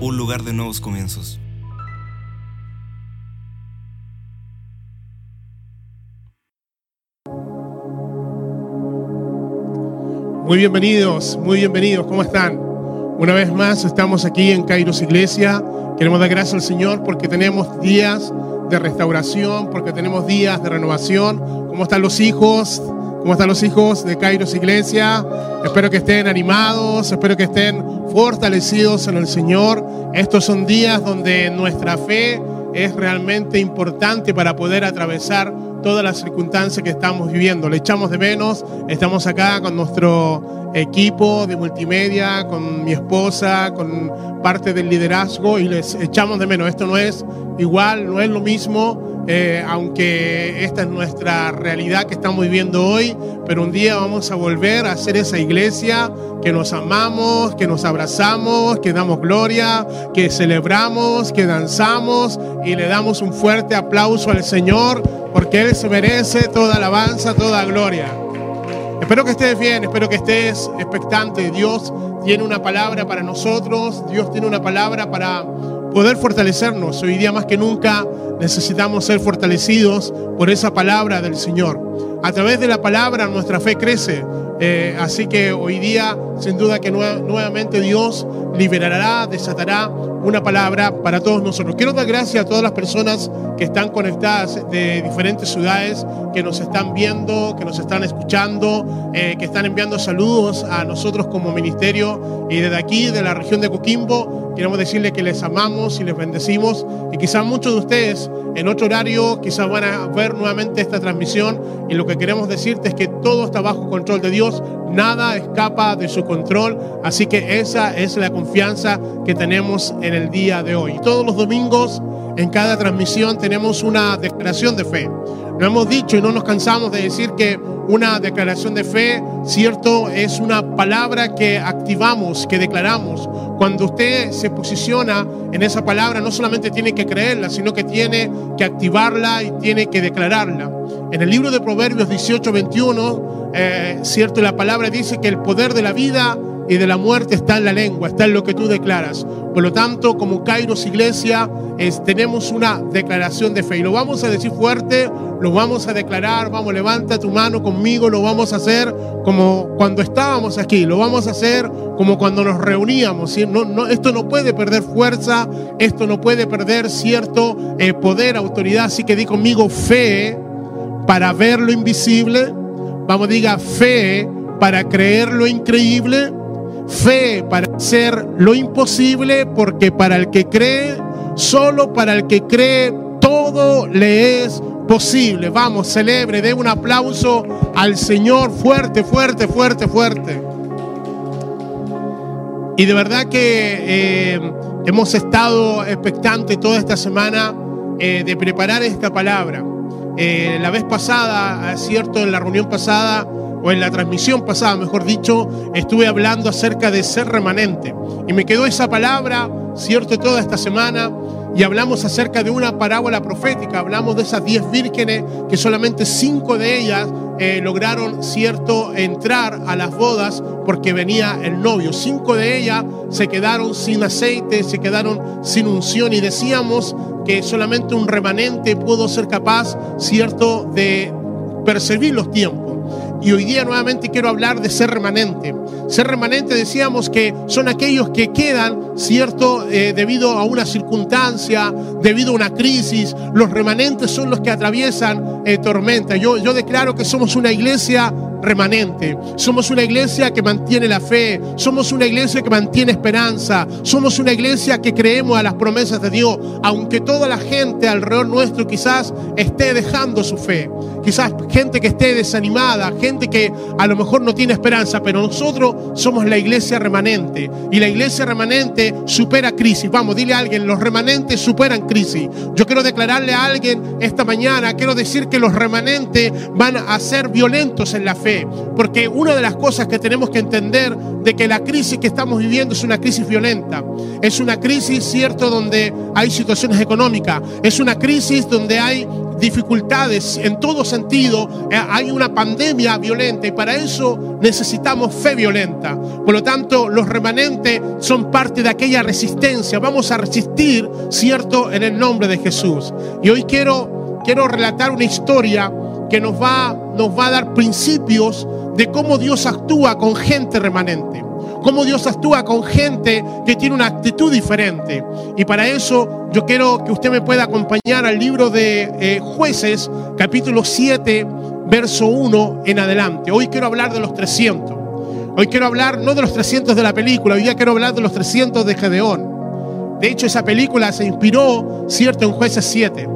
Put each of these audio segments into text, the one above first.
un lugar de nuevos comienzos. Muy bienvenidos, muy bienvenidos, ¿cómo están? Una vez más estamos aquí en Kairos Iglesia. Queremos dar gracias al Señor porque tenemos días de restauración, porque tenemos días de renovación. ¿Cómo están los hijos? ¿Cómo están los hijos de Kairos Iglesia? Espero que estén animados, espero que estén fortalecidos en el Señor. Estos son días donde nuestra fe es realmente importante para poder atravesar todas las circunstancias que estamos viviendo. Le echamos de menos, estamos acá con nuestro equipo de multimedia, con mi esposa, con parte del liderazgo y les echamos de menos. Esto no es igual, no es lo mismo, eh, aunque esta es nuestra realidad que estamos viviendo hoy, pero un día vamos a volver a ser esa iglesia que nos amamos, que nos abrazamos, que damos gloria, que celebramos, que danzamos y le damos un fuerte aplauso al Señor porque Él se merece toda alabanza, toda gloria. Espero que estés bien, espero que estés expectante. Dios tiene una palabra para nosotros, Dios tiene una palabra para poder fortalecernos. Hoy día más que nunca necesitamos ser fortalecidos por esa palabra del Señor. A través de la palabra nuestra fe crece. Eh, así que hoy día, sin duda que nue- nuevamente Dios liberará, desatará una palabra para todos nosotros. Quiero dar gracias a todas las personas que están conectadas de diferentes ciudades, que nos están viendo, que nos están escuchando, eh, que están enviando saludos a nosotros como ministerio. Y desde aquí, de la región de Coquimbo, queremos decirles que les amamos y les bendecimos. Y quizás muchos de ustedes en otro horario quizás van a ver nuevamente esta transmisión. Y lo que queremos decirte es que todo está bajo control de Dios, nada escapa de su control. Así que esa es la confianza que tenemos en el día de hoy. Todos los domingos, en cada transmisión, tenemos una declaración de fe. Lo hemos dicho y no nos cansamos de decir que una declaración de fe, cierto, es una palabra que activamos, que declaramos. Cuando usted se posiciona en esa palabra, no solamente tiene que creerla, sino que tiene que activarla y tiene que declararla. En el libro de Proverbios 18, 21, eh, cierto, la palabra dice que el poder de la vida y de la muerte está en la lengua, está en lo que tú declaras. Por lo tanto, como Kairos Iglesia, es- tenemos una declaración de fe y lo vamos a decir fuerte, lo vamos a declarar, vamos, levanta tu mano conmigo, lo vamos a hacer como cuando estábamos aquí, lo vamos a hacer como cuando nos reuníamos. ¿sí? No, no, esto no puede perder fuerza, esto no puede perder cierto eh, poder, autoridad, así que di conmigo fe para ver lo invisible, vamos, diga fe para creer lo increíble, fe para hacer lo imposible, porque para el que cree, solo para el que cree, todo le es posible. Vamos, celebre, dé un aplauso al Señor fuerte, fuerte, fuerte, fuerte. Y de verdad que eh, hemos estado expectantes toda esta semana eh, de preparar esta palabra. Eh, la vez pasada, cierto, en la reunión pasada, o en la transmisión pasada, mejor dicho, estuve hablando acerca de ser remanente. Y me quedó esa palabra, cierto, toda esta semana. Y hablamos acerca de una parábola profética. Hablamos de esas diez vírgenes que solamente cinco de ellas eh, lograron, cierto, entrar a las bodas porque venía el novio. Cinco de ellas se quedaron sin aceite, se quedaron sin unción y decíamos que solamente un remanente pudo ser capaz, cierto, de percibir los tiempos. Y hoy día nuevamente quiero hablar de ser remanente. Ser remanente decíamos que son aquellos que quedan, ¿cierto? Eh, debido a una circunstancia, debido a una crisis. Los remanentes son los que atraviesan eh, tormenta. Yo, yo declaro que somos una iglesia remanente. Somos una iglesia que mantiene la fe. Somos una iglesia que mantiene esperanza. Somos una iglesia que creemos a las promesas de Dios. Aunque toda la gente alrededor nuestro quizás esté dejando su fe. Quizás gente que esté desanimada, que a lo mejor no tiene esperanza, pero nosotros somos la iglesia remanente. Y la iglesia remanente supera crisis. Vamos, dile a alguien, los remanentes superan crisis. Yo quiero declararle a alguien esta mañana, quiero decir que los remanentes van a ser violentos en la fe porque una de las cosas que tenemos que entender de que la crisis que estamos viviendo es una crisis violenta, es una crisis, cierto, donde hay situaciones económicas, es una crisis donde hay dificultades en todo sentido, eh, hay una pandemia violenta y para eso necesitamos fe violenta. Por lo tanto, los remanentes son parte de aquella resistencia. Vamos a resistir, cierto, en el nombre de Jesús. Y hoy quiero, quiero relatar una historia que nos va, nos va a dar principios de cómo Dios actúa con gente remanente cómo Dios actúa con gente que tiene una actitud diferente. Y para eso yo quiero que usted me pueda acompañar al libro de eh, jueces, capítulo 7, verso 1 en adelante. Hoy quiero hablar de los 300. Hoy quiero hablar no de los 300 de la película, hoy día quiero hablar de los 300 de Gedeón. De hecho, esa película se inspiró, cierto, en jueces 7.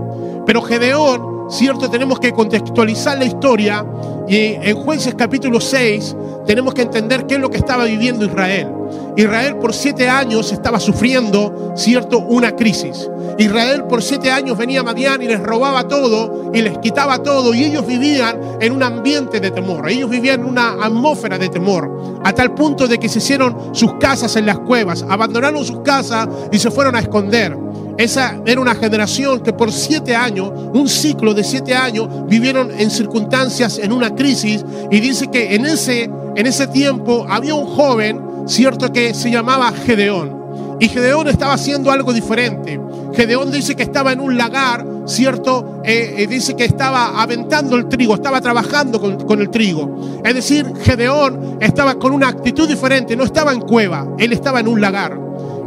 Pero Gedeón, cierto, tenemos que contextualizar la historia y en jueces capítulo 6 tenemos que entender qué es lo que estaba viviendo Israel. Israel por siete años estaba sufriendo, cierto, una crisis. Israel por siete años venía a Madián y les robaba todo y les quitaba todo y ellos vivían en un ambiente de temor. Ellos vivían en una atmósfera de temor, a tal punto de que se hicieron sus casas en las cuevas, abandonaron sus casas y se fueron a esconder. Esa era una generación que por siete años, un ciclo de siete años, vivieron en circunstancias, en una crisis. Y dice que en ese, en ese tiempo había un joven, cierto, que se llamaba Gedeón. Y Gedeón estaba haciendo algo diferente. Gedeón dice que estaba en un lagar, ¿cierto? Eh, eh, dice que estaba aventando el trigo, estaba trabajando con, con, el trigo. Es decir, Gedeón estaba con una actitud diferente, no estaba en cueva, él estaba en un lagar.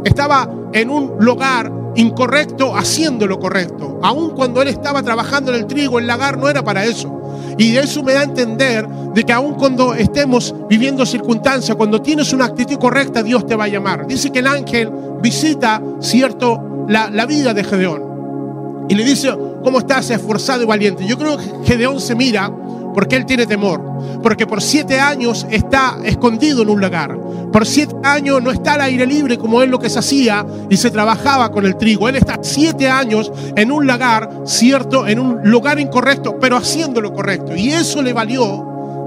Estaba en un lugar incorrecto haciendo lo correcto. Aun cuando él estaba trabajando en el trigo, el lagar no era para eso. Y eso me da a entender de que aun cuando estemos viviendo circunstancias, cuando tienes una actitud correcta, Dios te va a llamar. Dice que el ángel visita, cierto, la, la vida de Gedeón. Y le dice, ¿cómo estás esforzado y valiente? Yo creo que Gedeón se mira porque él tiene temor. Porque por siete años está escondido en un lagar. Por siete años no está al aire libre como él lo que se hacía y se trabajaba con el trigo. Él está siete años en un lagar, cierto, en un lugar incorrecto, pero haciendo lo correcto. Y eso le valió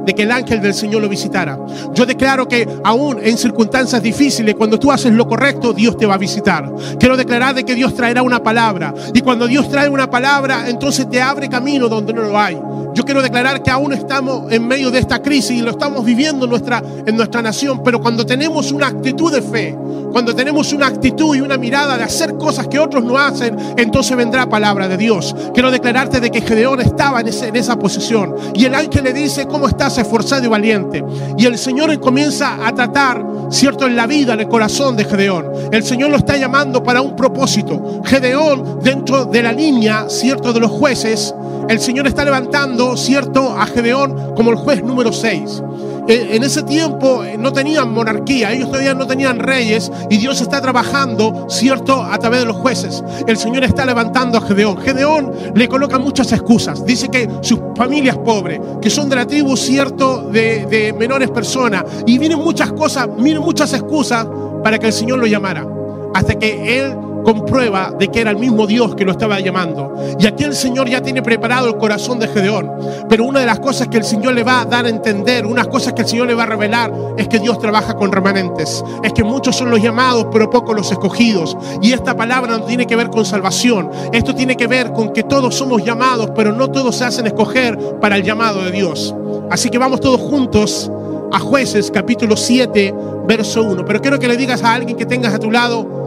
de que el ángel del Señor lo visitara. Yo declaro que aún en circunstancias difíciles, cuando tú haces lo correcto, Dios te va a visitar. Quiero declarar de que Dios traerá una palabra. Y cuando Dios trae una palabra, entonces te abre camino donde no lo hay. Yo quiero declarar que aún estamos en medio de esta crisis y lo estamos viviendo en nuestra, en nuestra nación, pero cuando tenemos una actitud de fe, cuando tenemos una actitud y una mirada de hacer cosas que otros no hacen, entonces vendrá palabra de Dios. Quiero declararte de que Gedeón estaba en, en esa posición y el ángel le dice, ¿cómo estás esforzado y valiente? Y el Señor comienza a tratar, cierto, en la vida, en el corazón de Gedeón. El Señor lo está llamando para un propósito. Gedeón, dentro de la línea, cierto, de los jueces, el Señor está levantando, cierto, a Gedeón como el juez número 6. En ese tiempo no tenían monarquía, ellos todavía no tenían reyes y Dios está trabajando, cierto, a través de los jueces. El Señor está levantando a Gedeón. Gedeón le coloca muchas excusas. Dice que su familia es pobre, que son de la tribu, cierto, de, menores personas. Y vienen muchas cosas, miren muchas excusas para que el Señor lo llamara. Hasta que Él comprueba de que era el mismo Dios que lo estaba llamando. Y aquí el Señor ya tiene preparado el corazón de Gedeón. Pero una de las cosas que el Señor le va a dar a entender, unas cosas que el Señor le va a revelar, es que Dios trabaja con remanentes. Es que muchos son los llamados, pero pocos los escogidos. Y esta palabra no tiene que ver con salvación. Esto tiene que ver con que todos somos llamados, pero no todos se hacen escoger para el llamado de Dios. Así que vamos todos juntos a jueces capítulo 7, verso 1. Pero quiero que le digas a alguien que tengas a tu lado,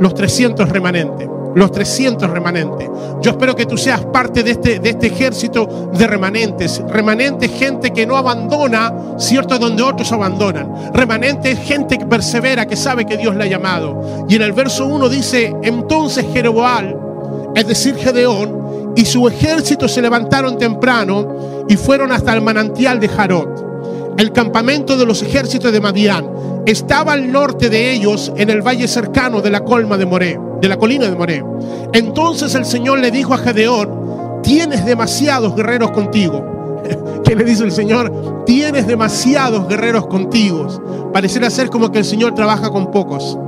los 300 remanentes. Los 300 remanentes. Yo espero que tú seas parte de este, de este ejército de remanentes. Remanentes, gente que no abandona, ¿cierto? Donde otros abandonan. Remanentes, gente que persevera, que sabe que Dios la ha llamado. Y en el verso 1 dice: Entonces Jeroboal, es decir, Gedeón, y su ejército se levantaron temprano y fueron hasta el manantial de Jarot el campamento de los ejércitos de Madián estaba al norte de ellos en el valle cercano de la colma de Moré, de la colina de Moré. Entonces el Señor le dijo a Gedeón, tienes demasiados guerreros contigo. ¿Qué le dice el Señor? Tienes demasiados guerreros contigo. Pareciera ser como que el Señor trabaja con pocos.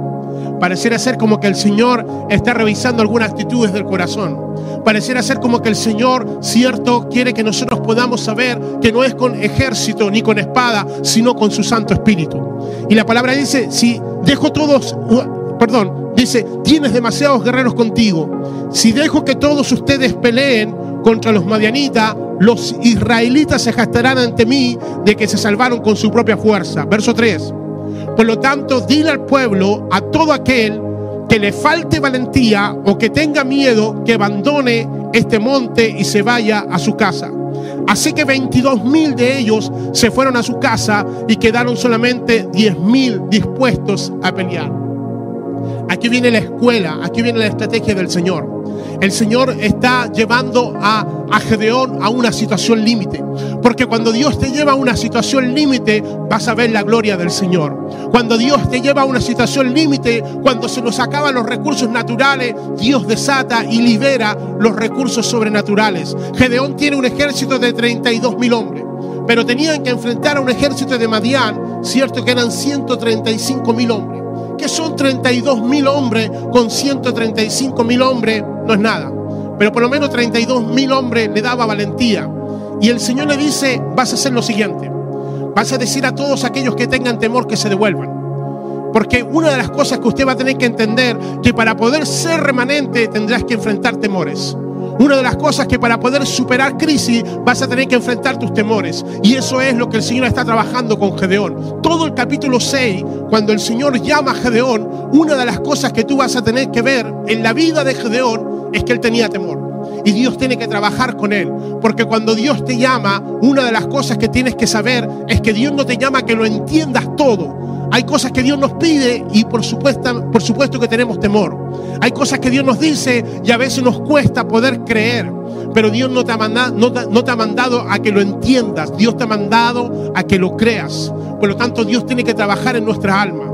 Pareciera ser como que el Señor está revisando algunas actitudes del corazón. Pareciera ser como que el Señor, cierto, quiere que nosotros podamos saber que no es con ejército ni con espada, sino con su Santo Espíritu. Y la palabra dice, si dejo todos, perdón, dice, tienes demasiados guerreros contigo. Si dejo que todos ustedes peleen contra los madianitas, los israelitas se gastarán ante mí de que se salvaron con su propia fuerza. Verso 3. Por lo tanto, dile al pueblo, a todo aquel que le falte valentía o que tenga miedo, que abandone este monte y se vaya a su casa. Así que 22 mil de ellos se fueron a su casa y quedaron solamente 10 mil dispuestos a pelear. Aquí viene la escuela, aquí viene la estrategia del Señor. El Señor está llevando a, a Gedeón a una situación límite. Porque cuando Dios te lleva a una situación límite, vas a ver la gloria del Señor. Cuando Dios te lleva a una situación límite, cuando se nos acaban los recursos naturales, Dios desata y libera los recursos sobrenaturales. Gedeón tiene un ejército de 32 mil hombres pero tenían que enfrentar a un ejército de Madián, cierto que eran 135 mil hombres. ¿Qué son 32 mil hombres con 135 mil hombres? No es nada. Pero por lo menos 32 mil hombres le daba valentía. Y el Señor le dice, vas a hacer lo siguiente. Vas a decir a todos aquellos que tengan temor que se devuelvan. Porque una de las cosas que usted va a tener que entender, que para poder ser remanente tendrás que enfrentar temores. Una de las cosas que para poder superar crisis vas a tener que enfrentar tus temores. Y eso es lo que el Señor está trabajando con Gedeón. Todo el capítulo 6, cuando el Señor llama a Gedeón, una de las cosas que tú vas a tener que ver en la vida de Gedeón es que él tenía temor. Y Dios tiene que trabajar con él. Porque cuando Dios te llama, una de las cosas que tienes que saber es que Dios no te llama que lo entiendas todo. Hay cosas que Dios nos pide y por supuesto, por supuesto que tenemos temor. Hay cosas que Dios nos dice y a veces nos cuesta poder creer. Pero Dios no te, ha mandado, no, ha mandado a que lo entiendas. Dios te ha mandado a que lo creas. Por lo tanto, Dios tiene que trabajar en nuestra alma.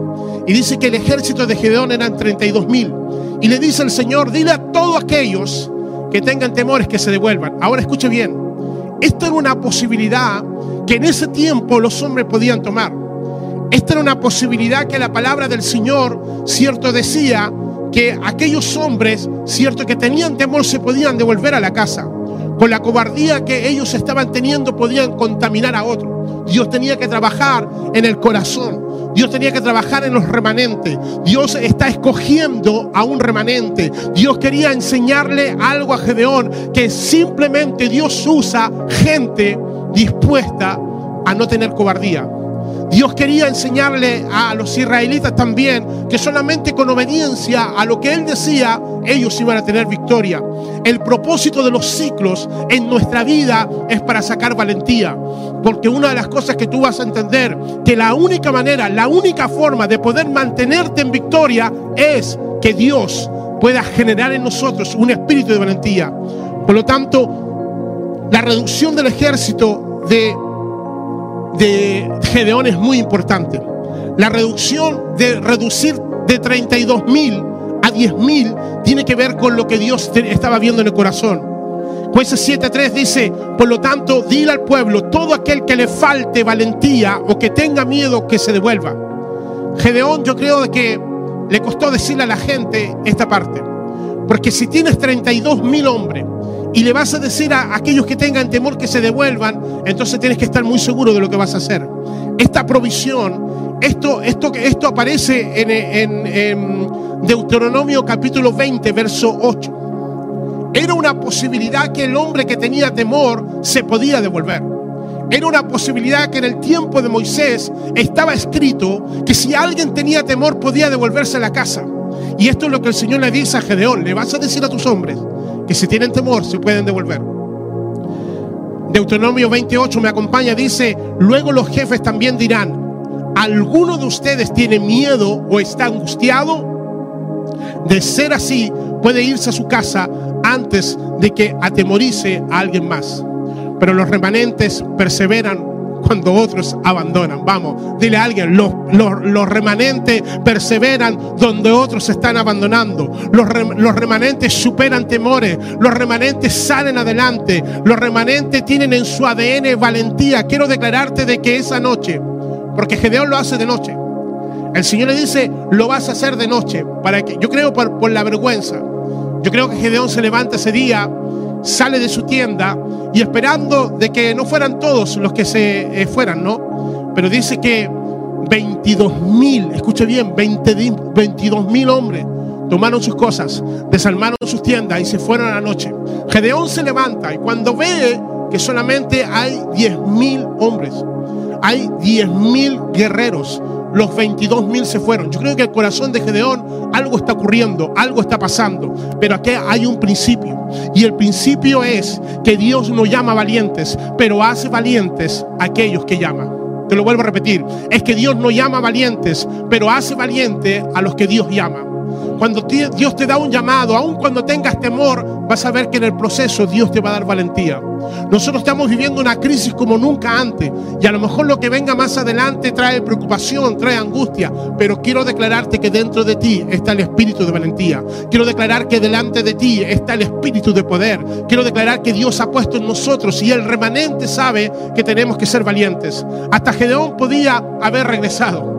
Y dice que el ejército de Gedeón eran 32 mil. Y le dice el Señor, dile a todos aquellos que tengan temores que se devuelvan. Ahora escuche bien. Esta era una posibilidad que en ese tiempo los hombres podían tomar. Esta era una posibilidad que la palabra del Señor, cierto, decía que aquellos hombres, cierto, que tenían temor se podían devolver a la casa. Con la cobardía que ellos estaban teniendo podían contaminar a otros. Dios tenía que trabajar en el corazón. Dios tenía que trabajar en los remanentes. Dios está escogiendo a un remanente. Dios quería enseñarle algo a Gedeón, que simplemente Dios usa gente dispuesta a no tener cobardía. Dios quería enseñarle a los israelitas también que solamente con obediencia a lo que Él decía, ellos iban a tener victoria. El propósito de los ciclos en nuestra vida es para sacar valentía. Porque una de las cosas que tú vas a entender, que la única manera, la única forma de poder mantenerte en victoria es que Dios pueda generar en nosotros un espíritu de valentía. Por lo tanto, la reducción del ejército de de Gedeón es muy importante. La reducción de reducir de 32 mil a 10 mil tiene que ver con lo que Dios estaba viendo en el corazón. Jueces 7.3 dice, por lo tanto, dile al pueblo, todo aquel que le falte valentía o que tenga miedo, que se devuelva. Gedeón yo creo de que le costó decirle a la gente esta parte. Porque si tienes 32 mil hombres y le vas a decir a aquellos que tengan temor que se devuelvan, entonces tienes que estar muy seguro de lo que vas a hacer. Esta provisión, esto, esto, esto aparece en, en- Deuteronomio capítulo 20, verso 8. Era una posibilidad que el hombre que tenía temor se podía devolver. Era una posibilidad que en el tiempo de Moisés estaba escrito que si alguien tenía temor podía devolverse a la casa. Y esto es lo que el Señor le dice a Gedeón. Le vas a decir a tus hombres que si tienen temor se pueden devolver. Deuteronomio 28 me acompaña, dice, luego los jefes también dirán, ¿alguno de ustedes tiene miedo o está angustiado? De ser así, puede irse a su casa antes de que atemorice a alguien más. Pero los remanentes perseveran cuando otros abandonan. Vamos, dile a alguien, los, los- los remanentes perseveran donde otros están abandonando. Los, rem- los remanentes superan temores. Los remanentes salen adelante. Los remanentes tienen en su ADN valentía. Quiero declararte de que esa noche, porque Gedeón lo hace de noche. El Señor le dice, lo vas a hacer de noche. Para que, yo creo por, por la vergüenza. Yo creo que Gedeón se levanta ese día sale de su tienda y esperando de que no fueran todos los que se eh, fueran, ¿no? Pero dice que 22 mil, escuche bien, 22 mil hombres tomaron sus cosas, desarmaron sus tiendas y se fueron a la noche. Gedeón se levanta y cuando ve que solamente hay 10 mil hombres, hay 10 mil guerreros, los 22 mil se fueron. Yo creo que el corazón de Gedeón algo está ocurriendo, algo está pasando, pero aquí hay un principio. Y el principio es que Dios no llama valientes, pero hace valientes a aquellos que llaman. Te lo vuelvo a repetir, es que Dios no llama valientes, pero hace valiente a los que Dios llama. Cuando Dios te da un llamado, aun cuando tengas temor, vas a ver que en el proceso Dios te va a dar valentía. Nosotros estamos viviendo una crisis como nunca antes y a lo mejor lo que venga más adelante trae preocupación, trae angustia, pero quiero declararte que dentro de ti está el espíritu de valentía. Quiero declarar que delante de ti está el espíritu de poder. Quiero declarar que Dios ha puesto en nosotros y el remanente sabe que tenemos que ser valientes. Hasta Gedeón podía haber regresado.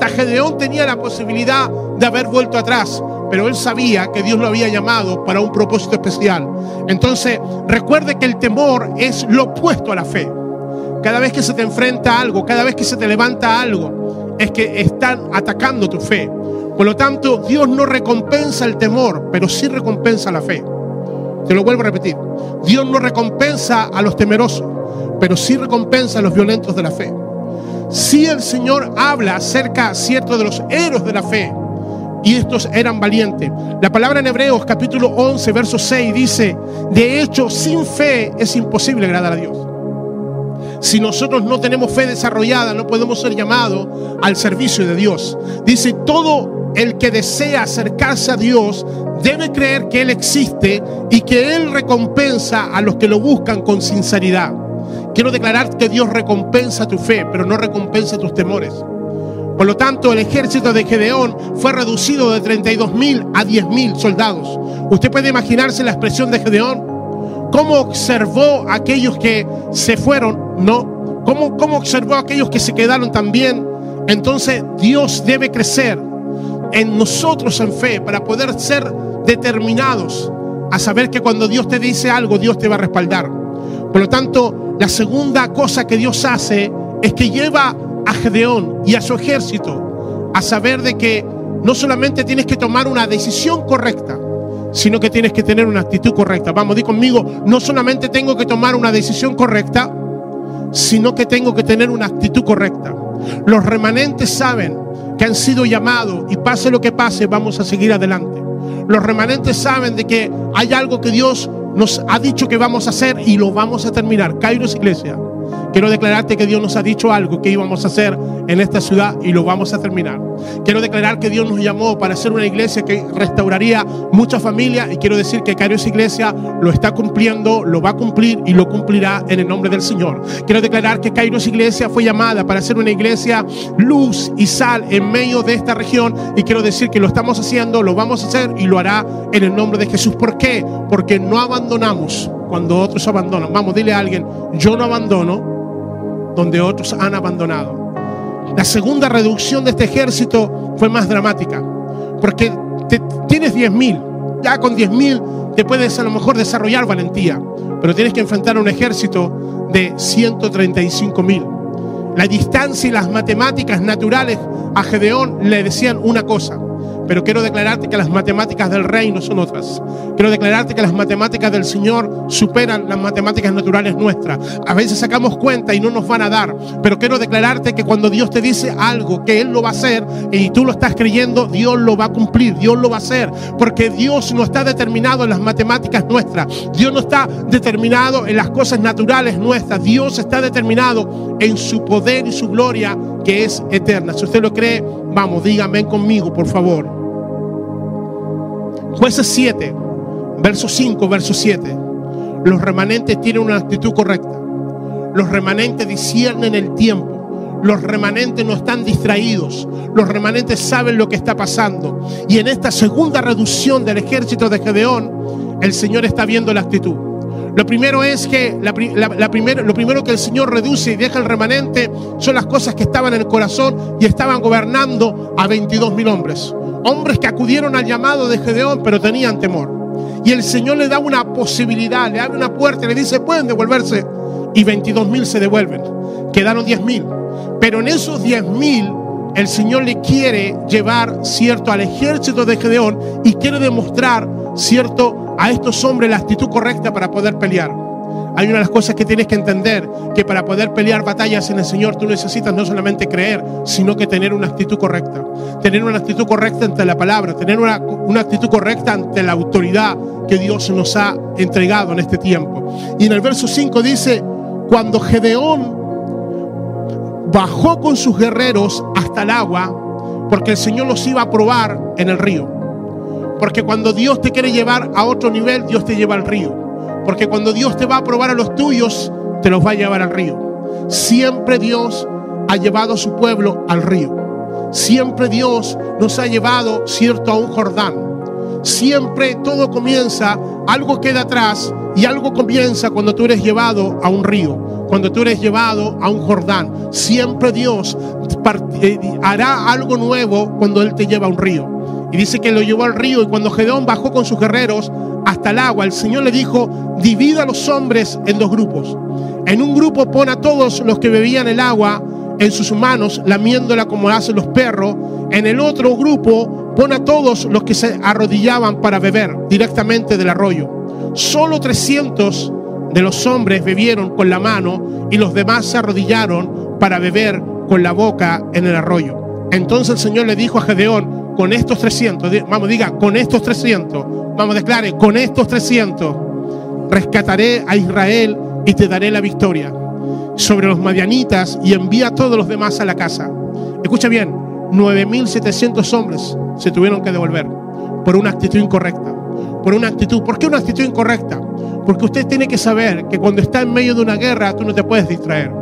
Hasta tenía la posibilidad de haber vuelto atrás, pero él sabía que Dios lo había llamado para un propósito especial. Entonces, recuerde que el temor es lo opuesto a la fe. Cada vez que se te enfrenta algo, cada vez que se te levanta algo, es que están atacando tu fe. Por lo tanto, Dios no recompensa el temor, pero sí recompensa la fe. Te lo vuelvo a repetir. Dios no recompensa a los temerosos, pero sí recompensa a los violentos de la fe. Si el Señor habla acerca, cierto, de los héroes de la fe, y estos eran valientes. La palabra en Hebreos capítulo 11, verso 6 dice, de hecho, sin fe es imposible agradar a Dios. Si nosotros no tenemos fe desarrollada, no podemos ser llamados al servicio de Dios. Dice, todo el que desea acercarse a Dios debe creer que Él existe y que Él recompensa a los que lo buscan con sinceridad. Quiero declarar que Dios recompensa tu fe, pero no recompensa tus temores. Por lo tanto, el ejército de Gedeón fue reducido de 32 mil a 10 mil soldados. Usted puede imaginarse la expresión de Gedeón. ¿Cómo observó a aquellos que se fueron? No. ¿Cómo, ¿Cómo observó a aquellos que se quedaron también? Entonces Dios debe crecer en nosotros en fe para poder ser determinados a saber que cuando Dios te dice algo, Dios te va a respaldar. Por lo tanto, la segunda cosa que Dios hace es que lleva a Gedeón y a su ejército a saber de que no solamente tienes que tomar una decisión correcta, sino que tienes que tener una actitud correcta. Vamos, di conmigo, no solamente tengo que tomar una decisión correcta, sino que tengo que tener una actitud correcta. Los remanentes saben que han sido llamados y pase lo que pase, vamos a seguir adelante. Los remanentes saben de que hay algo que Dios nos ha dicho que vamos a hacer y lo vamos a terminar. Kairos Iglesia, quiero declararte que Dios nos ha dicho algo que íbamos a hacer en esta ciudad y lo vamos a terminar. Quiero declarar que Dios nos llamó para ser una iglesia que restauraría muchas familias y quiero decir que Kairos Iglesia lo está cumpliendo, lo va a cumplir y lo cumplirá en el nombre del Señor. Quiero declarar que Kairos Iglesia fue llamada para ser una iglesia luz y sal en medio de esta región y quiero decir que lo estamos haciendo, lo vamos a hacer y lo hará en el nombre de Jesús. ¿Por qué? Porque no abandonamos cuando otros abandonan. Vamos, dile a alguien, yo no abandono donde otros han abandonado. La segunda reducción de este ejército fue más dramática, porque te- tienes 10 mil, ya con 10 mil te puedes a lo mejor desarrollar valentía, pero tienes que enfrentar a un ejército de 135 mil. La distancia y las matemáticas naturales a Gedeón le decían una cosa, pero quiero declararte que las matemáticas del reino son otras. Quiero declararte que las matemáticas del Señor superan las matemáticas naturales nuestras. A veces sacamos cuenta y no nos van a dar, pero quiero declararte que cuando Dios te dice algo, que Él lo va a hacer y tú lo estás creyendo, Dios lo va a cumplir, Dios lo va a hacer, porque Dios no está determinado en las matemáticas nuestras, Dios no está determinado en las cosas naturales nuestras, Dios está determinado en su poder y su gloria que es eterna. Si usted lo cree, vamos, dígame conmigo, por favor. Jueces 7, verso 5, verso 7. Los remanentes tienen una actitud correcta. Los remanentes disciernen el tiempo. Los remanentes no están distraídos. Los remanentes saben lo que está pasando. Y en esta segunda reducción del ejército de Gedeón, el Señor está viendo la actitud. Lo primero es que la, la- lo primero que el Señor reduce y deja el remanente son las cosas que estaban en el corazón y estaban gobernando a 22 mil hombres. Hombres que acudieron al llamado de Gedeón pero tenían temor. Y el Señor le da una posibilidad, le abre una puerta y le dice, pueden devolverse. Y 22 mil se devuelven. Quedaron 10 mil. Pero en esos 10 mil, el Señor le quiere llevar, cierto, al ejército de Gedeón y quiere demostrar, cierto, a estos hombres la actitud correcta para poder pelear. Hay una de las cosas que tienes que entender, que para poder pelear batallas en el Señor tú necesitas no solamente creer, sino que tener una actitud correcta. Tener una actitud correcta ante la palabra, tener una, una actitud correcta ante la autoridad que Dios nos ha entregado en este tiempo. Y en el verso 5 dice, cuando Gedeón bajó con sus guerreros hasta el agua, porque el Señor los iba a probar en el río. Porque cuando Dios te quiere llevar a otro nivel, Dios te lleva al río. Porque cuando Dios te va a probar a los tuyos, te los va a llevar al río. Siempre Dios ha llevado a su pueblo al río. Siempre Dios nos ha llevado, cierto, a un Jordán. Siempre todo comienza, algo queda atrás y algo comienza cuando tú eres llevado a un río, cuando tú eres llevado a un Jordán. Siempre Dios eh, hará algo nuevo cuando Él te lleva a un río. Y dice que lo llevó al río y cuando Gedeón bajó con sus guerreros hasta el agua, el Señor le dijo, divida a los hombres en dos grupos. En un grupo pon a todos los que bebían el agua en sus manos, lamiéndola como hacen los perros. En el otro grupo pon a todos los que se arrodillaban para beber directamente del arroyo. Solo 300 de los hombres bebieron con la mano y los demás se arrodillaron para beber con la boca en el arroyo. Entonces el Señor le dijo a Gedeón, con estos 300, vamos, diga, con estos 300, vamos, declare, con estos 300 rescataré a Israel y te daré la victoria sobre los madianitas y envía a todos los demás a la casa. Escucha bien, 9.700 hombres se tuvieron que devolver por una actitud incorrecta. Por una actitud. ¿Por qué una actitud incorrecta? Porque usted tiene que saber que cuando está en medio de una guerra tú no te puedes distraer.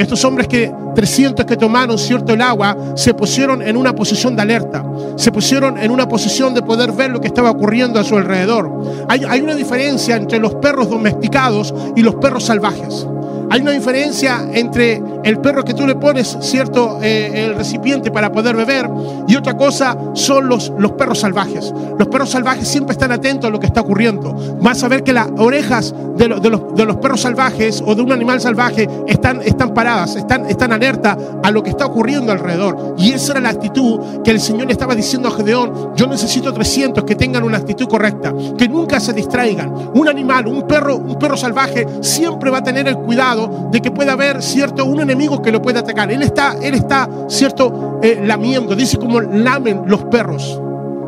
Estos hombres que 300 que tomaron cierto el agua se pusieron en una posición de alerta, se pusieron en una posición de poder ver lo que estaba ocurriendo a su alrededor. Hay, hay una diferencia entre los perros domesticados y los perros salvajes. Hay una diferencia entre el perro que tú le pones, cierto, eh, el recipiente para poder beber, y otra cosa son los, los perros salvajes. Los perros salvajes siempre están atentos a lo que está ocurriendo. Vas a ver que las orejas de, de, los, de los, perros salvajes o de un animal salvaje están, están paradas, están, están alerta a lo que está ocurriendo alrededor. Y esa era la actitud que el Señor le estaba diciendo a Gedeón. Yo necesito 300 que tengan una actitud correcta, que nunca se distraigan. Un animal, un perro, un perro salvaje siempre va a tener el cuidado de que pueda haber, cierto, un enemigo que lo pueda atacar. Él está, él está, cierto, eh, lamiendo. Dice como lamen los perros.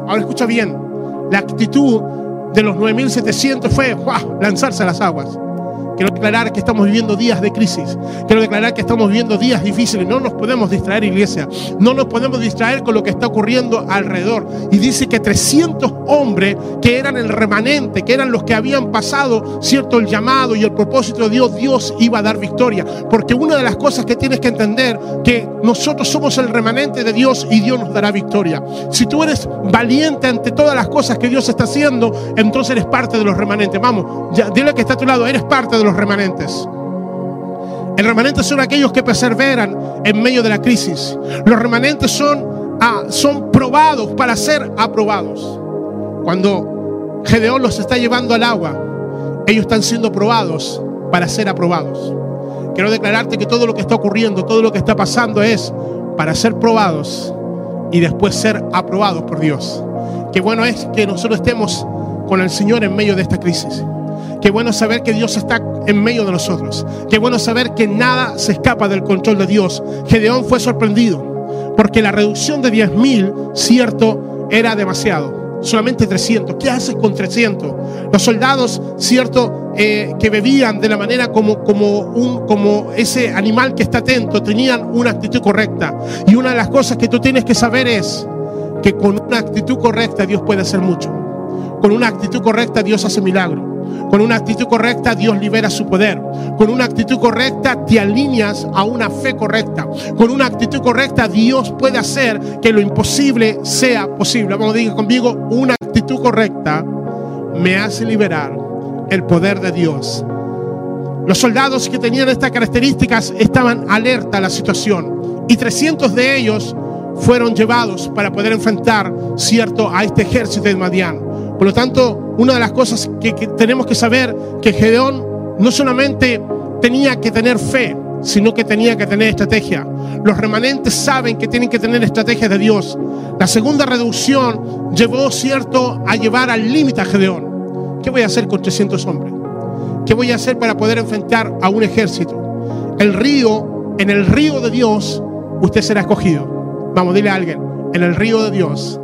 Ahora escucha bien. La actitud de los 9.700 fue lanzarse a las aguas. Quiero declarar que estamos viviendo días de crisis. Quiero declarar que estamos viviendo días difíciles. No nos podemos distraer, iglesia. No nos podemos distraer con lo que está ocurriendo alrededor. Y dice que 300 hombres que eran el remanente, que eran los que habían pasado, cierto, el llamado y el propósito de Dios, Dios iba a dar victoria. Porque una de las cosas que tienes que entender, que nosotros somos el remanente de Dios y Dios nos dará victoria. Si tú eres valiente ante todas las cosas que Dios está haciendo, entonces eres parte de los remanentes. Vamos, ya, dile que está a tu lado, eres parte de los remanentes. El remanente son aquellos que perseveran en medio de la crisis. Los remanentes son, ah, son probados para ser aprobados. Cuando Gedeón los está llevando al agua, ellos están siendo probados para ser aprobados. Quiero declararte que todo lo que está ocurriendo, todo lo que está pasando es para ser probados y después ser aprobados por Dios. Qué bueno es que nosotros estemos con el Señor en medio de esta crisis. Qué bueno saber que Dios está en medio de nosotros. Qué bueno saber que nada se escapa del control de Dios. Gedeón fue sorprendido porque la reducción de 10.000, cierto, era demasiado. Solamente 300. ¿Qué haces con 300? Los soldados, cierto, eh, que bebían de la manera como, como, un, como ese animal que está atento, tenían una actitud correcta. Y una de las cosas que tú tienes que saber es que con una actitud correcta Dios puede hacer mucho. Con una actitud correcta Dios hace milagro. Con una actitud correcta Dios libera su poder. Con una actitud correcta te alineas a una fe correcta. Con una actitud correcta Dios puede hacer que lo imposible sea posible. Vamos, diga conmigo, una actitud correcta me hace liberar el poder de Dios. Los soldados que tenían estas características estaban alerta a la situación y 300 de ellos fueron llevados para poder enfrentar, cierto, a este ejército de Madián. Por lo tanto, una de las cosas que, tenemos que saber que Gedeón no solamente tenía que tener fe, sino que tenía que tener estrategia. Los remanentes saben que tienen que tener estrategia de Dios. La segunda reducción llevó, cierto, a llevar al límite a Gedeón. ¿Qué voy a hacer con 300 hombres? ¿Qué voy a hacer para poder enfrentar a un ejército? El río, en el río de Dios, usted será escogido. Vamos, dile a alguien, en el río de Dios,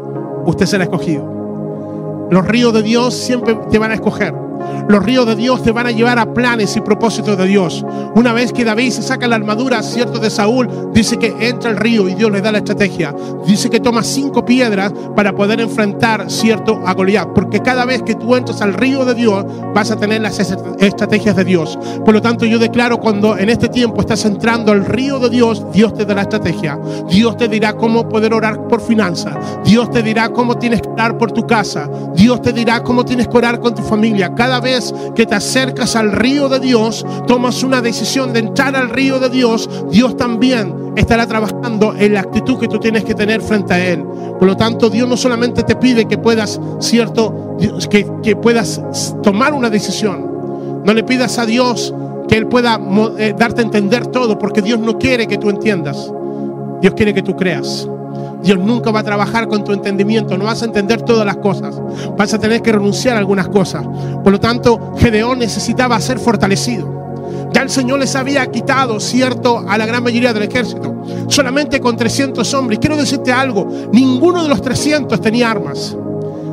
usted será escogido. Los ríos de Dios siempre te van a escoger. Los ríos de Dios te van a llevar a planes y propósitos de Dios. Una vez que David se saca la armadura, cierto, de Saúl, dice que entra al río y Dios le da la estrategia. Dice que toma cinco piedras para poder enfrentar, cierto, a Goliat. Porque cada vez que tú entras al río de Dios, vas a tener las estrategias de Dios. Por lo tanto, yo declaro cuando en este tiempo estás entrando al río de Dios, Dios te dará estrategia. Dios te dirá cómo poder orar por finanzas. Dios te dirá cómo tienes que orar por tu casa. Dios te dirá cómo tienes que orar con tu familia. Cada vez que te acercas al río de Dios, tomas una decisión de entrar al río de Dios, Dios también estará trabajando en la actitud que tú tienes que tener frente a Él. Por lo tanto, Dios no solamente te pide que puedas, cierto, que, que puedas tomar una decisión. No le pidas a Dios que Él pueda eh, darte a entender todo, porque Dios no quiere que tú entiendas. Dios quiere que tú creas. Dios nunca va a trabajar con tu entendimiento, no vas a entender todas las cosas, vas a tener que renunciar a algunas cosas. Por lo tanto, Gedeón necesitaba ser fortalecido. Ya el Señor les había quitado, cierto, a la gran mayoría del ejército, solamente con 300 hombres. Quiero decirte algo, ninguno de los 300 tenía armas,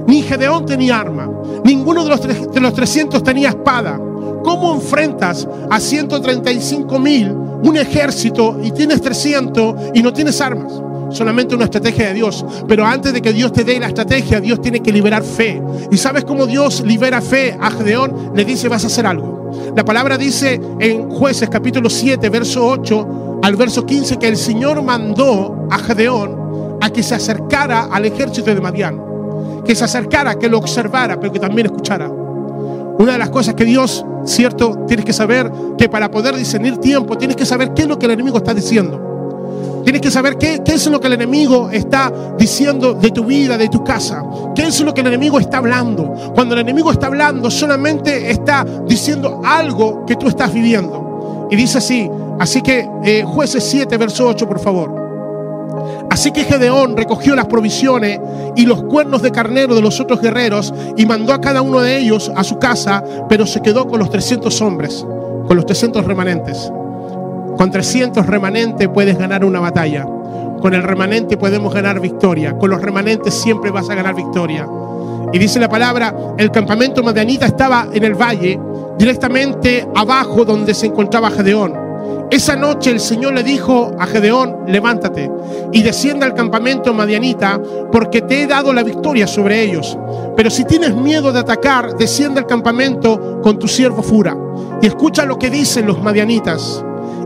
ni Gedeón tenía arma, ninguno de los, de los 300 tenía espada. ¿Cómo enfrentas a 135 mil un ejército y tienes 300 y no tienes armas? Solamente una estrategia de Dios. Pero antes de que Dios te dé la estrategia, Dios tiene que liberar fe. ¿Y sabes cómo Dios libera fe a Gedeón? Le dice, vas a hacer algo. La palabra dice en jueces capítulo 7, verso 8 al verso 15 que el Señor mandó a Gedeón a que se acercara al ejército de Madián. Que se acercara, que lo observara, pero que también escuchara. Una de las cosas que Dios, cierto, tienes que saber que para poder discernir tiempo, tienes que saber qué es lo que el enemigo está diciendo. Tienes que saber qué, es lo que el enemigo está diciendo de tu vida, de tu casa. ¿Qué es lo que el enemigo está hablando? Cuando el enemigo está hablando, solamente está diciendo algo que tú estás viviendo. Y dice así, así que eh, jueces 7, verso 8, por favor. Así que Gedeón recogió las provisiones y los cuernos de carnero de los otros guerreros y mandó a cada uno de ellos a su casa, pero se quedó con los 300 hombres, con los 300 remanentes. Con 300 remanentes puedes ganar una batalla. Con el remanente podemos ganar victoria. Con los remanentes siempre vas a ganar victoria. Y dice la palabra, el campamento madianita estaba en el valle, directamente abajo donde se encontraba Gedeón. Esa noche el Señor le dijo a Gedeón, levántate y descienda al campamento madianita, porque te he dado la victoria sobre ellos. Pero si tienes miedo de atacar, desciende al campamento con tu siervo Fura. Y escucha lo que dicen los madianitas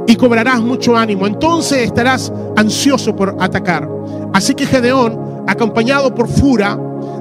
y cobrarás mucho ánimo. Entonces estarás ansioso por atacar. Así que Gedeón, acompañado por Fura,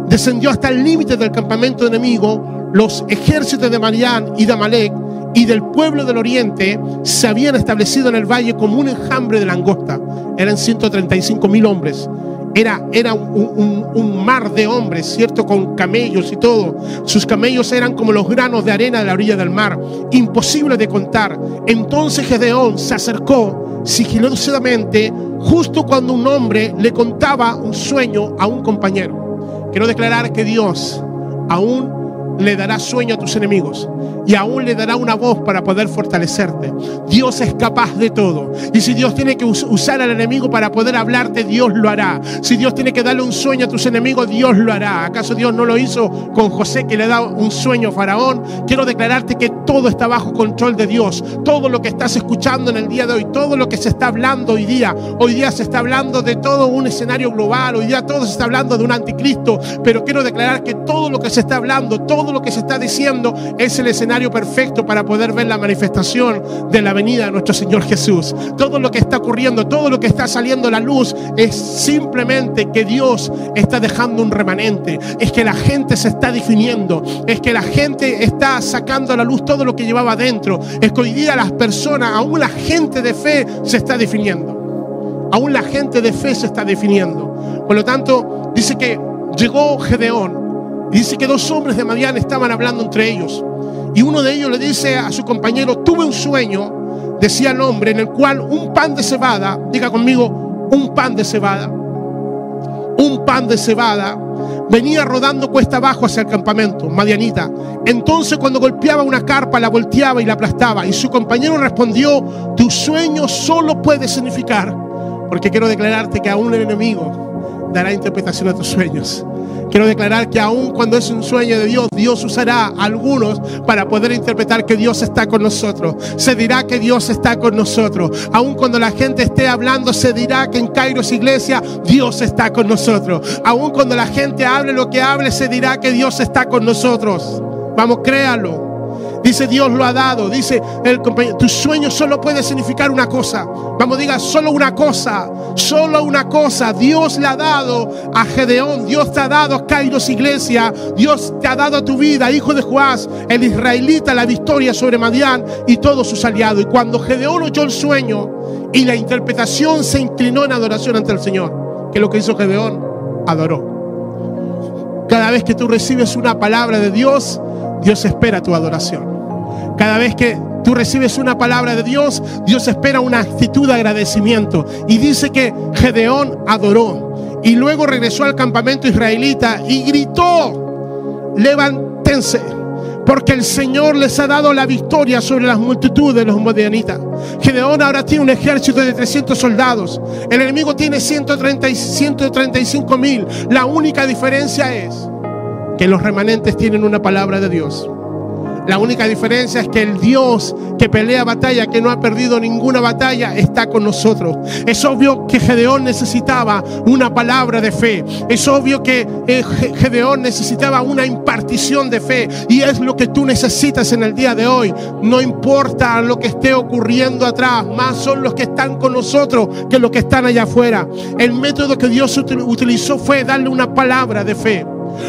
descendió hasta el límite del campamento enemigo. Los ejércitos de Marián y de Amalek y del pueblo del oriente se habían establecido en el valle como un enjambre de langosta. Eran 135 mil hombres. Era, era un, un, mar de hombres, ¿cierto? Con camellos y todo. Sus camellos eran como los granos de arena de la orilla del mar, imposible de contar. Entonces Gedeón se acercó sigilosamente justo cuando un hombre le contaba un sueño a un compañero. Quiero declarar que Dios aún le dará sueño a tus enemigos y aún le dará una voz para poder fortalecerte. Dios es capaz de todo. Y si Dios tiene que usar al enemigo para poder hablarte, Dios lo hará. Si Dios tiene que darle un sueño a tus enemigos, Dios lo hará. ¿Acaso Dios no lo hizo con José que le da un sueño a Faraón? Quiero declararte que todo está bajo control de Dios. Todo lo que estás escuchando en el día de hoy, todo lo que se está hablando hoy día, hoy día se está hablando de todo un escenario global, hoy día todo se está hablando de un anticristo, pero quiero declarar que todo lo que se está hablando, todo lo que se está diciendo es el escenario perfecto para poder ver la manifestación de la venida de nuestro Señor Jesús. Todo lo que está ocurriendo, todo lo que está saliendo a la luz es simplemente que Dios está dejando un remanente, es que la gente se está definiendo, es que la gente está sacando a la luz todo lo que llevaba adentro, es que hoy día las personas, aún la gente de fe se está definiendo. Aún la gente de fe se está definiendo. Por lo tanto, dice que llegó Gedeón dice que dos hombres de Madián estaban hablando entre ellos. Y uno de ellos le dice a su compañero, tuve un sueño, decía el hombre, en el cual un pan de cebada, diga conmigo, un pan de cebada, un pan de cebada venía rodando cuesta abajo hacia el campamento, Madianita. Entonces cuando golpeaba una carpa, la volteaba y la aplastaba. Y su compañero respondió, tu sueño solo puede significar, porque quiero declararte que aún el enemigo dará interpretación a tus sueños. Quiero declarar que aun cuando es un sueño de Dios, Dios usará a algunos para poder interpretar que Dios está con nosotros. Se dirá que Dios está con nosotros. Aun cuando la gente esté hablando, se dirá que en Kairos Iglesia Dios está con nosotros. Aun cuando la gente hable lo que hable, se dirá que Dios está con nosotros. Vamos, créalo. Dice Dios lo ha dado. Dice el compañero, tu sueño solo puede significar una cosa. Vamos, diga solo una cosa. Solo una cosa. Dios le ha dado a Gedeón. Dios te ha dado a Kairos Iglesia. Dios te ha dado a tu vida, hijo de Joás, el israelita, la victoria sobre Madián y todos sus aliados. Y cuando Gedeón oyó el sueño y la interpretación se inclinó en adoración ante el Señor. ¿Qué es lo que hizo Gedeón? Adoró. Cada vez que tú recibes una palabra de Dios, Dios espera tu adoración. Cada vez que tú recibes una palabra de Dios, Dios espera una actitud de agradecimiento. Y dice que Gedeón adoró. Y luego regresó al campamento israelita y gritó, levántense, porque el Señor les ha dado la victoria sobre las multitudes de los modianitas. Gedeón ahora tiene un ejército de 300 soldados. El enemigo tiene 130, 135 mil. La única diferencia es que los remanentes tienen una palabra de Dios. La única diferencia es que el Dios que pelea batalla, que no ha perdido ninguna batalla, está con nosotros. Es obvio que Gedeón necesitaba una palabra de fe. Es obvio que eh, Gedeón necesitaba una impartición de fe. Y es lo que tú necesitas en el día de hoy. No importa lo que esté ocurriendo atrás, más son los que están con nosotros que los que están allá afuera. El método que Dios utilizó fue darle una palabra de fe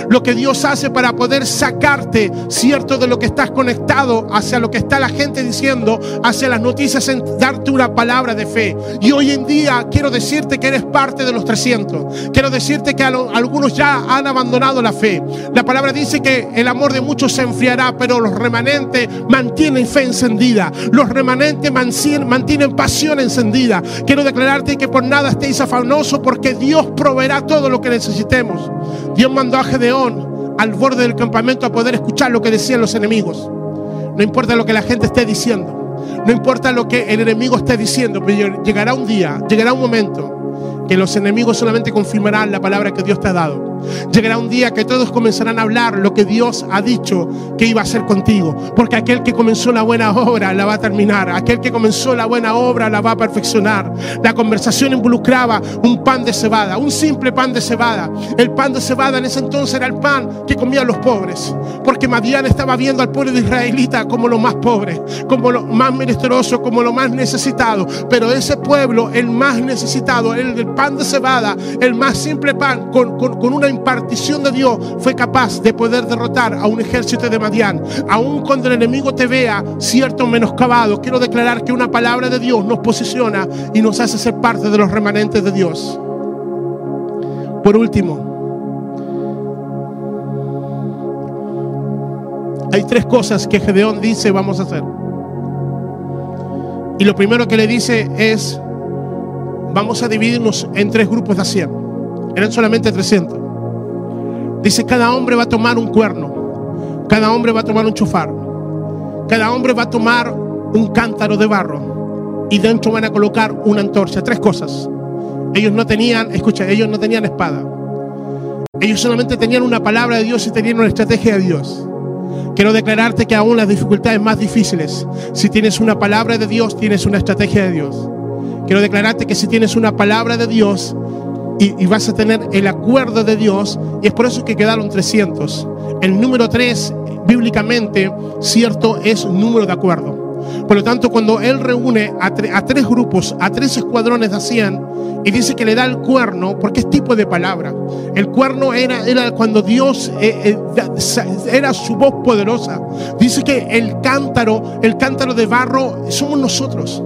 lo que Dios hace para poder sacarte, cierto, de lo que estás conectado hacia lo que está la gente diciendo, hacia las noticias, en darte una palabra de fe. Y hoy en día quiero decirte que eres parte de los 300. Quiero decirte que algunos ya han abandonado la fe. La palabra dice que el amor de muchos se enfriará, pero los remanentes mantienen fe encendida. Los remanentes mantienen pasión encendida. Quiero declararte que por nada estéis afanosos porque Dios proveerá todo lo que necesitemos. Dios mandó a Gedeón al borde del campamento a poder escuchar lo que decían los enemigos. No importa lo que la gente esté diciendo. No importa lo que el enemigo esté diciendo, pero llegará un día, llegará un momento que los enemigos solamente confirmarán la palabra que Dios te ha dado. Llegará un día que todos comenzarán a hablar lo que Dios ha dicho que iba a hacer contigo. Porque aquel que comenzó la buena obra la va a terminar. Aquel que comenzó la buena obra la va a perfeccionar. La conversación involucraba un pan de cebada, un simple pan de cebada. El pan de cebada en ese entonces era el pan que comían los pobres. Porque Madián estaba viendo al pueblo de israelita como lo más pobre, como lo más menesteroso, como lo más necesitado. Pero ese pueblo, el más necesitado, el del pan de cebada, el más simple pan, con, con, una impartición de Dios, fue capaz de poder derrotar a un ejército de Madián. Aun cuando el enemigo te vea cierto menoscabado, quiero declarar que una palabra de Dios nos posiciona y nos hace ser parte de los remanentes de Dios. Por último, hay tres cosas que Gedeón dice vamos a hacer. Y lo primero que le dice es, vamos a dividirnos en tres grupos de 100. Eran solamente 300. Dice, cada hombre va a tomar un cuerno, cada hombre va a tomar un chofar, cada hombre va a tomar un cántaro de barro y dentro van a colocar una antorcha. Tres cosas. Ellos no tenían, escucha, ellos no tenían espada. Ellos solamente tenían una palabra de Dios y tenían una estrategia de Dios. Quiero declararte que aún las dificultades más difíciles, si tienes una palabra de Dios, tienes una estrategia de Dios. Quiero declararte que si tienes una palabra de Dios y, vas a tener el acuerdo de Dios, y es por eso que quedaron 300. El número 3, bíblicamente, cierto, es un número de acuerdo. Por lo tanto, cuando él reúne a, tres grupos, a tres escuadrones de 100, y dice que le da el cuerno, porque es tipo de palabra. El cuerno era, era cuando Dios eh, eh, era su voz poderosa. Dice que el cántaro, el cántaro de barro, somos nosotros.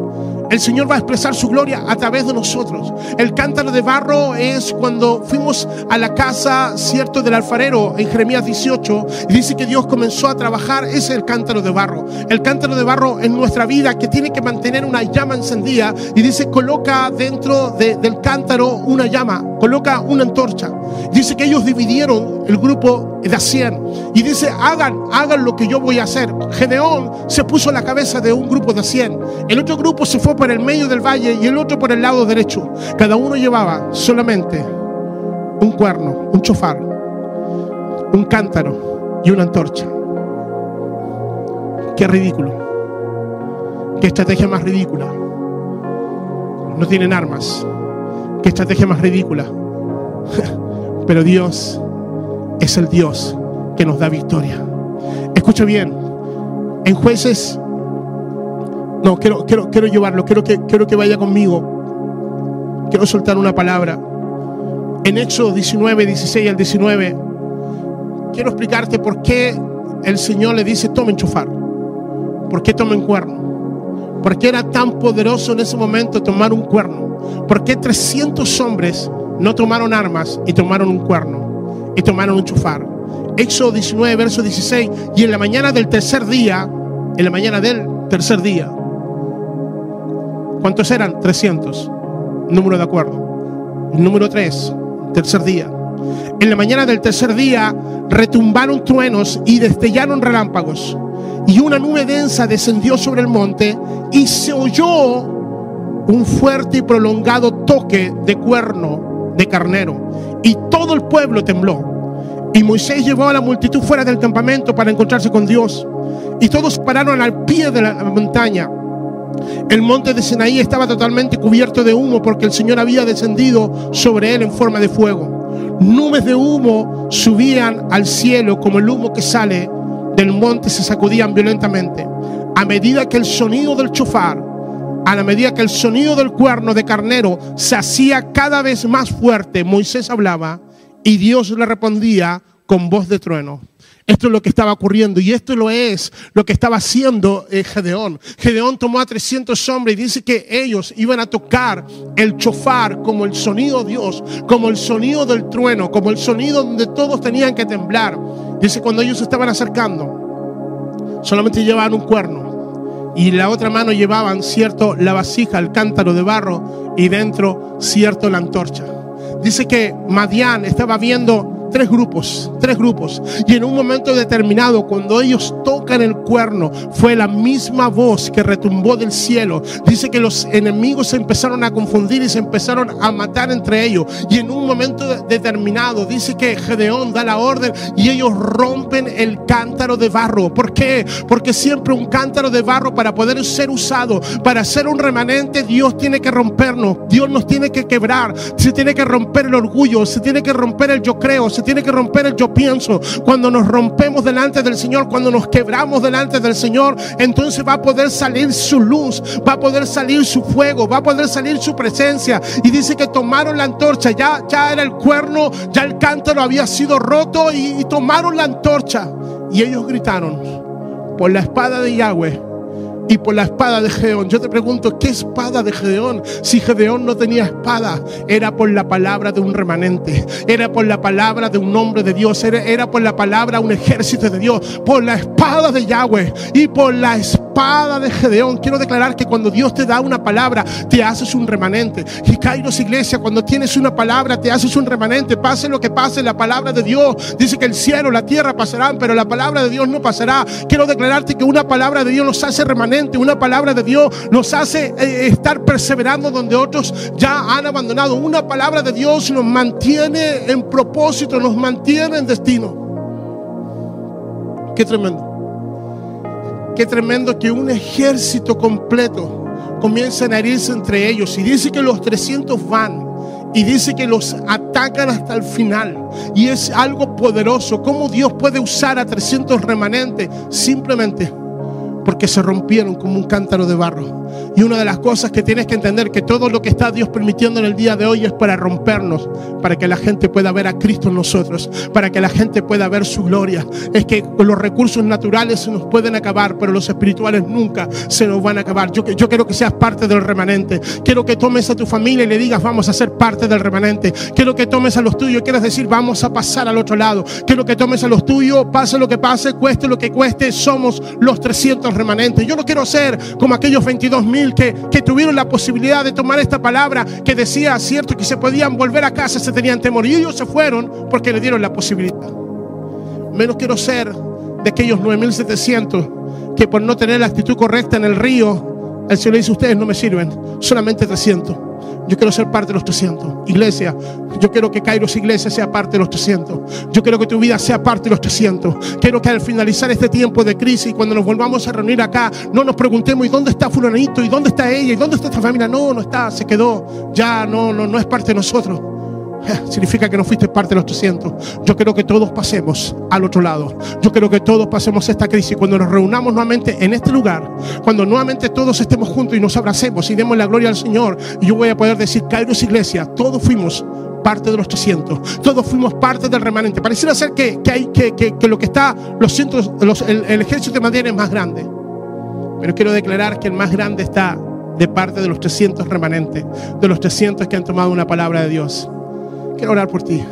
El Señor va a expresar su gloria a través de nosotros. El cántaro de barro es cuando fuimos a la casa, cierto, del alfarero en Jeremías 18 y dice que Dios comenzó a trabajar, es el cántaro de barro. El cántaro de barro en nuestra vida que tiene que mantener una llama encendida y dice coloca dentro de- del cántaro una llama, coloca una antorcha. Dice que ellos dividieron el grupo de a 100 y dice hagan, hagan lo que yo voy a hacer. Gedeón se puso a la cabeza de un grupo de 100. El otro grupo se fue por el medio del valle y el otro por el lado derecho. Cada uno llevaba solamente un cuerno, un chofar, un cántaro y una antorcha. Qué ridículo. Qué estrategia más ridícula. No tienen armas. Qué estrategia más ridícula. Pero Dios es el Dios que nos da victoria. Escucha bien. En jueces... No, quiero, quiero, quiero llevarlo. Quiero que, quiero que vaya conmigo. Quiero soltar una palabra. En Éxodo 19, 16 al 19, quiero explicarte por qué el Señor le dice, tomen chofar. ¿Por qué tomen cuerno? ¿Por qué era tan poderoso en ese momento tomar un cuerno? ¿Por qué 300 hombres no tomaron armas y tomaron un cuerno? Y tomaron un chofar. Éxodo 19, verso 16. Y en la mañana del tercer día, en la mañana del tercer día, ¿cuántos eran? 300. Número de acuerdo. Número 3, tercer día. En la mañana del tercer día retumbaron truenos y destellaron relámpagos. Y una nube densa descendió sobre el monte y se oyó un fuerte y prolongado toque de cuerno de carnero. Y todo el pueblo tembló. Y Moisés llevó a la multitud fuera del campamento para encontrarse con Dios. Y todos pararon al pie de la montaña. El monte de Sinaí estaba totalmente cubierto de humo porque el Señor había descendido sobre él en forma de fuego. Nubes de humo subían al cielo como el humo que sale del monte se sacudían violentamente. A medida que el sonido del chofar, a la medida que el sonido del cuerno de carnero se hacía cada vez más fuerte, Moisés hablaba y Dios le respondía con voz de trueno. Esto es lo que estaba ocurriendo y esto lo es lo que estaba haciendo eh, Gedeón. Gedeón tomó a 300 hombres y dice que ellos iban a tocar el chofar como el sonido de Dios, como el sonido del trueno, como el sonido donde todos tenían que temblar. Dice cuando ellos se estaban acercando, solamente llevaban un cuerno y la otra mano llevaban cierto la vasija, el cántaro de barro y dentro cierto la antorcha. Dice que Madián estaba viendo tres grupos, tres grupos. Y en un momento determinado, cuando ellos tocan el cuerno, fue la misma voz que retumbó del cielo. Dice que los enemigos se empezaron a confundir y se empezaron a matar entre ellos. Y en un momento de- determinado, dice que Gedeón da la orden y ellos rompen el cántaro de barro. ¿Por qué? Porque siempre un cántaro de barro para poder ser usado, para ser un remanente, Dios tiene que rompernos. Dios nos tiene que quebrar. Se tiene que romper el orgullo, se tiene que romper el yo creo, se tiene que romper el yo pienso. Cuando nos rompemos delante del Señor, cuando nos quebramos delante del Señor, entonces va a poder salir su luz, va a poder salir su fuego, va a poder salir su presencia. Y dice que tomaron la antorcha, ya, ya era el cuerno, ya el cántaro había sido roto y, y tomaron la antorcha. Y ellos gritaron, por la espada de Yahweh y por la espada de Gedeón. Yo te pregunto, ¿qué espada de Gedeón? Si Gedeón no tenía espada, era por la palabra de un remanente, era por la palabra de un hombre de Dios, era, era por la palabra un ejército de Dios, por la espada de Yahweh y por la espada de Gedeón. Quiero declarar que cuando Dios te da una palabra, te haces un remanente. Y Kairos Iglesia, cuando tienes una palabra, te haces un remanente. Pase lo que pase, la palabra de Dios dice que el cielo, la tierra pasarán, pero la palabra de Dios no pasará. Quiero declararte que una palabra de Dios nos hace remanente, una palabra de Dios nos hace eh, estar perseverando donde otros ya han abandonado. Una palabra de Dios nos mantiene en propósito, nos mantiene en destino. Qué tremendo. Qué tremendo que un ejército completo comienza a herirse entre ellos. Y dice que los 300 van. Y dice que los atacan hasta el final. Y es algo poderoso. ¿Cómo Dios puede usar a 300 remanentes? Simplemente porque se rompieron como un cántaro de barro. Y una de las cosas que tienes que entender que todo lo que está Dios permitiendo en el día de hoy es para rompernos, para que la gente pueda ver a Cristo en nosotros, para que la gente pueda ver su gloria. Es que los recursos naturales se nos pueden acabar, pero los espirituales nunca se nos van a acabar. Yo, quiero que seas parte del remanente. Quiero que tomes a tu familia y le digas, vamos a ser parte del remanente. Quiero que tomes a los tuyos y quieras decir, vamos a pasar al otro lado. Quiero que tomes a los tuyos, pase lo que pase, cueste lo que cueste, somos los 300 remanentes. Yo no quiero ser como aquellos 22 mil que, que tuvieron la posibilidad de tomar esta palabra que decía, cierto, que se podían volver a casa, se tenían temor. Y ellos se fueron porque le dieron la posibilidad. Menos quiero ser de aquellos 9.700 que por no tener la actitud correcta en el río, el Señor le dice, ustedes no me sirven, solamente 300. Yo quiero ser parte de los 300. Iglesia, yo quiero que Kairos Iglesia sea parte de los 300. Yo quiero que tu vida sea parte de los 300. Quiero que al finalizar este tiempo de crisis, cuando nos volvamos a reunir acá, no nos preguntemos, ¿y dónde está fulanito? ¿Y dónde está ella? ¿Y dónde está esta familia? No, no está, se quedó. Ya no, no, no es parte de nosotros. Significa que no fuiste parte de los 300. Yo quiero que todos pasemos al otro lado. Yo quiero que todos pasemos esta crisis. Cuando nos reunamos nuevamente en este lugar, cuando nuevamente todos estemos juntos y nos abracemos y demos la gloria al Señor, yo voy a poder decir, Kairos Iglesia, todos fuimos parte de los 300. Todos fuimos parte del remanente. Pareciera ser que, que lo que está, los cientos, el, el ejército de Madrid es más grande. Pero quiero declarar que el más grande está de parte de los 300 remanentes, de los 300 que han tomado una palabra de Dios. Quiero orar por ti.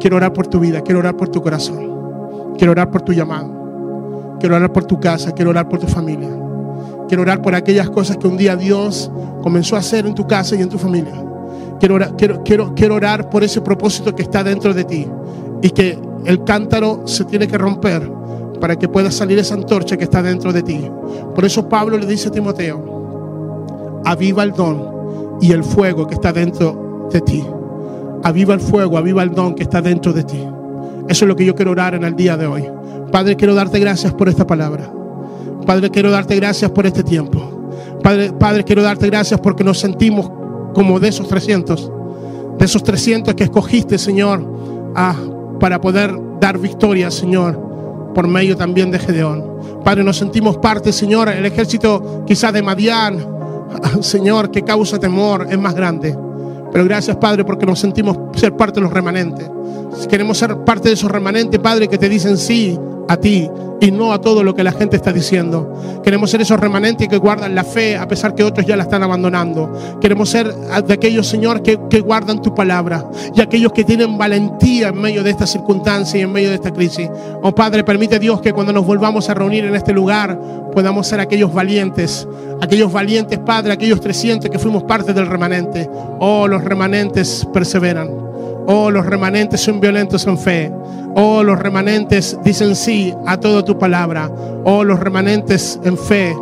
Quiero orar por tu vida. Quiero orar por tu corazón. Quiero orar por tu llamado. Quiero orar por tu casa. Quiero orar por tu familia. Quiero orar por aquellas cosas que un día Dios comenzó a hacer en tu casa y en tu familia. Quiero orar, quiero, quiero, quiero orar por ese propósito que está dentro de ti. Y que el cántaro se tiene que romper para que pueda salir esa antorcha que está dentro de ti. Por eso Pablo le dice a Timoteo, aviva el don y el fuego que está dentro de ti aviva el fuego, aviva el don que está dentro de ti. Eso es lo que yo quiero orar en el día de hoy. Padre, quiero darte gracias por esta palabra. Padre, quiero darte gracias por este tiempo. Padre, Padre, quiero darte gracias porque nos sentimos como de esos 300, de esos 300 que escogiste, Señor, ah, para poder dar victoria, Señor, por medio también de Gedeón. Padre, nos sentimos parte, Señor, el ejército quizás de Madián, Señor, que causa temor, es más grande. Pero gracias, Padre, porque nos sentimos ser parte de los remanentes. Queremos ser parte de esos remanentes, Padre, que te dicen sí a ti y no a todo lo que la gente está diciendo. Queremos ser esos remanentes que guardan la fe a pesar que otros ya la están abandonando. Queremos ser de aquellos, Señor, que, guardan tu palabra y aquellos que tienen valentía en medio de esta circunstancia y en medio de esta crisis. Oh Padre, permite Dios que cuando nos volvamos a reunir en este lugar podamos ser aquellos valientes, aquellos valientes, Padre, aquellos 300 que fuimos parte del remanente. Oh, los remanentes perseveran. Oh, los remanentes son violentos en fe. Oh, los remanentes dicen sí a toda tu palabra. Oh, los remanentes en fe.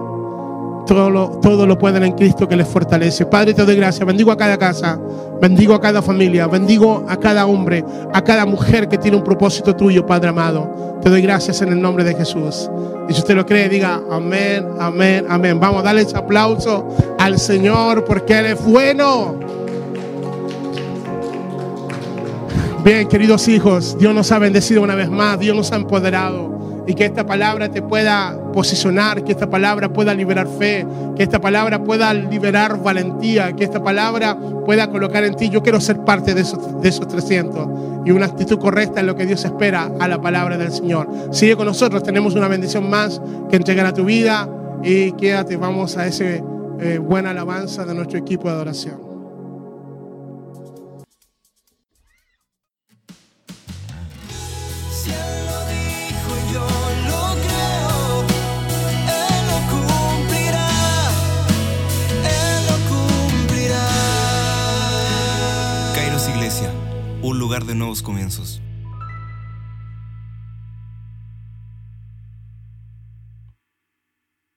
Todo lo, todo lo pueden en Cristo que les fortalece. Padre, te doy gracias. Bendigo a cada casa. Bendigo a cada familia. Bendigo a cada hombre. A cada mujer que tiene un propósito tuyo, Padre amado. Te doy gracias en el nombre de Jesús. Y si usted lo cree, diga amén, amén, amén. Vamos a darle ese aplauso al Señor porque Él es bueno. Bien, queridos hijos, Dios nos ha bendecido una vez más, Dios nos ha empoderado y que esta palabra te pueda posicionar, que esta palabra pueda liberar fe, que esta palabra pueda liberar valentía, que esta palabra pueda colocar en ti. Yo quiero ser parte de esos, de esos 300 y una actitud correcta en lo que Dios espera a la palabra del Señor. Sigue con nosotros, tenemos una bendición más que entregar a tu vida y quédate, vamos a ese eh, buena alabanza de nuestro equipo de adoración. Lugar de nuevos comienzos.